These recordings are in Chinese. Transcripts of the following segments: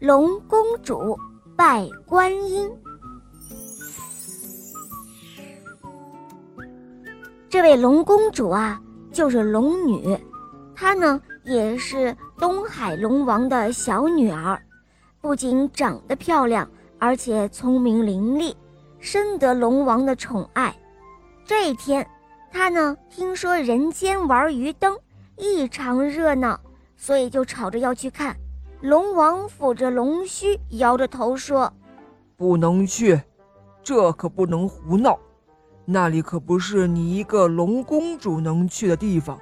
龙公主拜观音。这位龙公主啊，就是龙女，她呢也是东海龙王的小女儿，不仅长得漂亮，而且聪明伶俐，深得龙王的宠爱。这一天，她呢听说人间玩鱼灯异常热闹，所以就吵着要去看。龙王抚着龙须，摇着头说：“不能去，这可不能胡闹。那里可不是你一个龙公主能去的地方，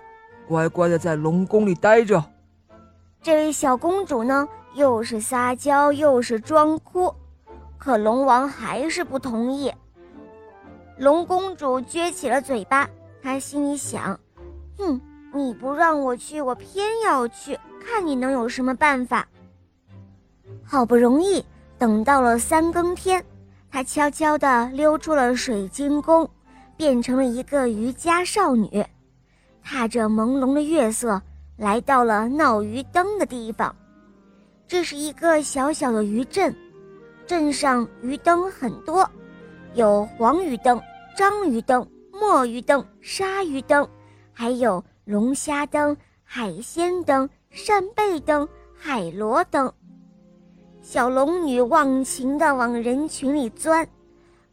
乖乖的在龙宫里待着。”这位小公主呢，又是撒娇又是装哭，可龙王还是不同意。龙公主撅起了嘴巴，她心里想：“哼，你不让我去，我偏要去。”看你能有什么办法？好不容易等到了三更天，她悄悄地溜出了水晶宫，变成了一个渔家少女，踏着朦胧的月色，来到了闹鱼灯的地方。这是一个小小的渔镇，镇上鱼灯很多，有黄鱼灯、章鱼灯、墨鱼灯、鲨鱼灯，还有龙虾灯、海鲜灯。扇贝灯、海螺灯，小龙女忘情地往人群里钻，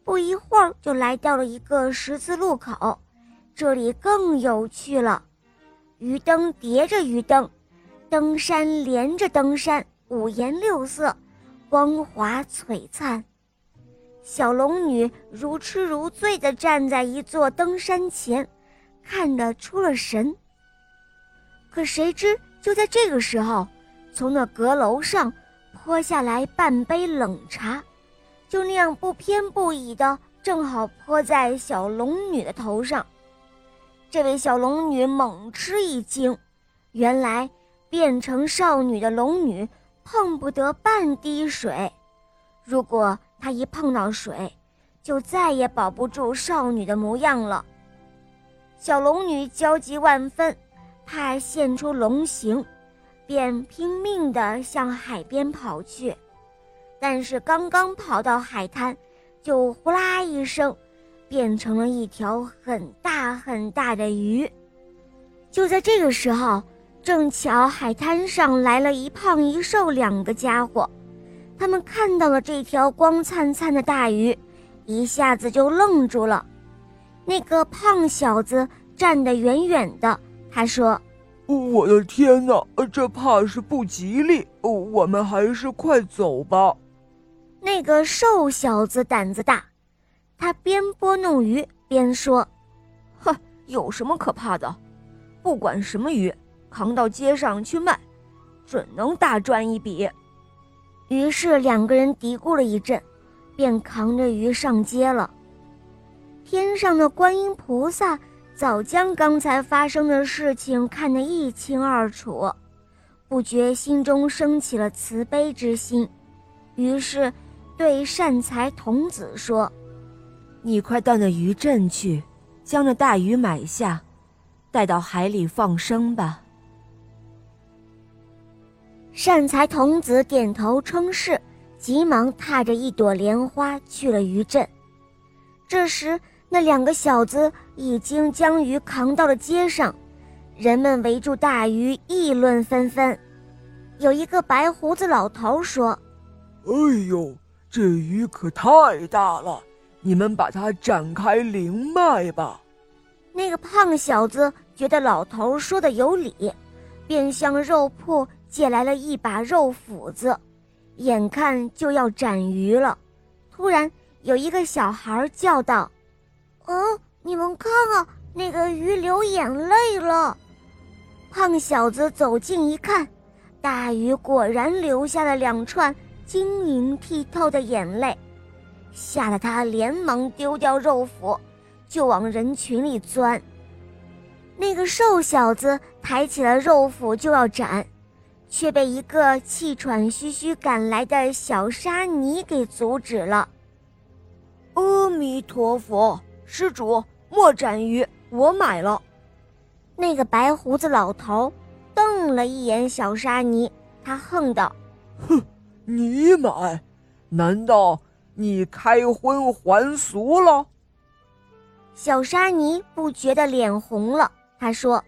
不一会儿就来到了一个十字路口。这里更有趣了，鱼灯叠着鱼灯，灯山连着灯山，五颜六色，光华璀璨。小龙女如痴如醉地站在一座灯山前，看得出了神。可谁知？就在这个时候，从那阁楼上泼下来半杯冷茶，就那样不偏不倚的，正好泼在小龙女的头上。这位小龙女猛吃一惊，原来变成少女的龙女碰不得半滴水，如果她一碰到水，就再也保不住少女的模样了。小龙女焦急万分。怕现出龙形，便拼命地向海边跑去。但是刚刚跑到海滩，就呼啦一声，变成了一条很大很大的鱼。就在这个时候，正巧海滩上来了一胖一瘦两个家伙，他们看到了这条光灿灿的大鱼，一下子就愣住了。那个胖小子站得远远的。他说：“我的天哪，这怕是不吉利。我们还是快走吧。”那个瘦小子胆子大，他边拨弄鱼边说：“哼，有什么可怕的？不管什么鱼，扛到街上去卖，准能大赚一笔。”于是两个人嘀咕了一阵，便扛着鱼上街了。天上的观音菩萨。早将刚才发生的事情看得一清二楚，不觉心中升起了慈悲之心，于是对善财童子说：“你快到那渔镇去，将那大鱼买下，带到海里放生吧。”善财童子点头称是，急忙踏着一朵莲花去了渔镇。这时，那两个小子已经将鱼扛到了街上，人们围住大鱼议论纷纷。有一个白胡子老头说：“哎呦，这鱼可太大了，你们把它展开灵卖吧。”那个胖小子觉得老头说的有理，便向肉铺借来了一把肉斧子，眼看就要斩鱼了。突然，有一个小孩叫道。嗯，你们看啊，那个鱼流眼泪了。胖小子走近一看，大鱼果然流下了两串晶莹剔透的眼泪，吓得他连忙丢掉肉斧，就往人群里钻。那个瘦小子抬起了肉斧就要斩，却被一个气喘吁吁赶来的小沙弥给阻止了。阿弥陀佛。施主莫斩鱼，我买了。那个白胡子老头瞪了一眼小沙弥，他哼道：“哼，你买？难道你开荤还俗了？小沙弥不觉得脸红了，他说：“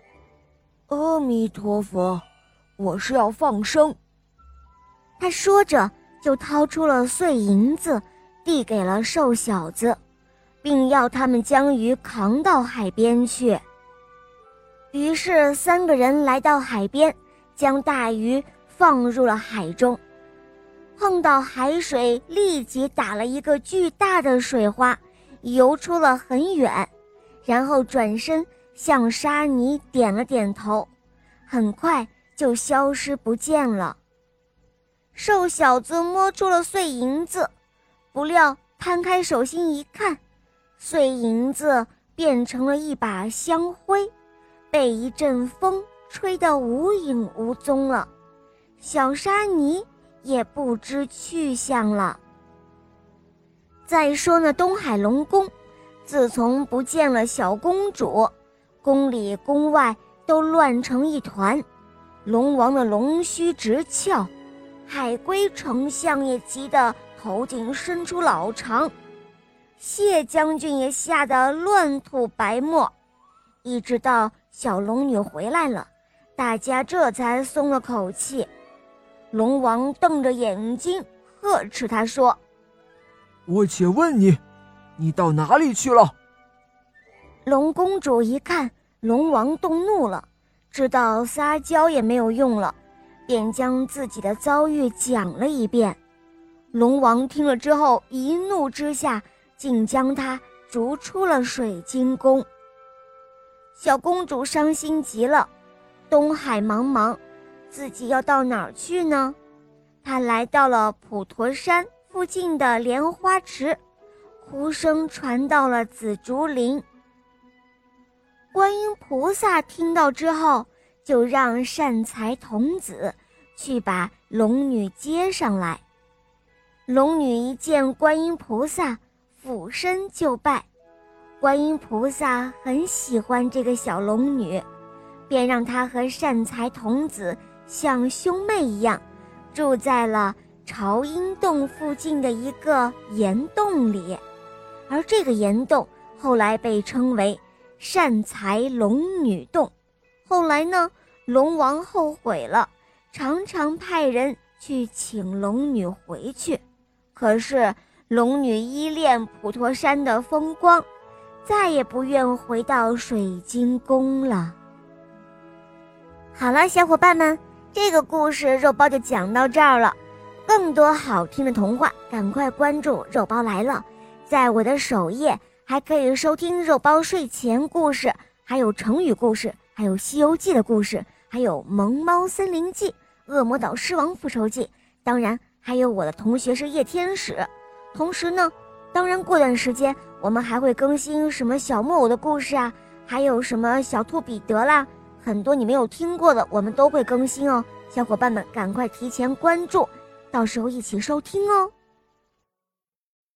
阿弥陀佛，我是要放生。”他说着就掏出了碎银子，递给了瘦小子，并要他们将鱼扛到海边去。于是三个人来到海边，将大鱼放入了海中。碰到海水，立即打了一个巨大的水花，游出了很远，然后转身向沙尼点了点头，很快就消失不见了。瘦小子摸出了碎银子，不料摊开手心一看，碎银子变成了一把香灰，被一阵风吹得无影无踪了。小沙尼。也不知去向了。再说那东海龙宫，自从不见了小公主，宫里宫外都乱成一团，龙王的龙须直翘，海龟丞相也急得头颈伸出老长，谢将军也吓得乱吐白沫。一直到小龙女回来了，大家这才松了口气。龙王瞪着眼睛呵斥他说：“我且问你，你到哪里去了？”龙公主一看龙王动怒了，知道撒娇也没有用了，便将自己的遭遇讲了一遍。龙王听了之后，一怒之下竟将她逐出了水晶宫。小公主伤心极了，东海茫茫。自己要到哪儿去呢？她来到了普陀山附近的莲花池，哭声传到了紫竹林。观音菩萨听到之后，就让善财童子去把龙女接上来。龙女一见观音菩萨，俯身就拜。观音菩萨很喜欢这个小龙女，便让她和善财童子。像兄妹一样，住在了朝音洞附近的一个岩洞里，而这个岩洞后来被称为善财龙女洞。后来呢，龙王后悔了，常常派人去请龙女回去，可是龙女依恋普陀山的风光，再也不愿回到水晶宫了。好了，小伙伴们。这个故事肉包就讲到这儿了，更多好听的童话，赶快关注肉包来了，在我的首页还可以收听肉包睡前故事，还有成语故事，还有《西游记》的故事，还有《萌猫森林记》《恶魔岛狮王复仇记》，当然还有我的同学是夜天使。同时呢，当然过段时间我们还会更新什么小木偶的故事啊，还有什么小兔彼得啦。很多你没有听过的，我们都会更新哦，小伙伴们赶快提前关注，到时候一起收听哦。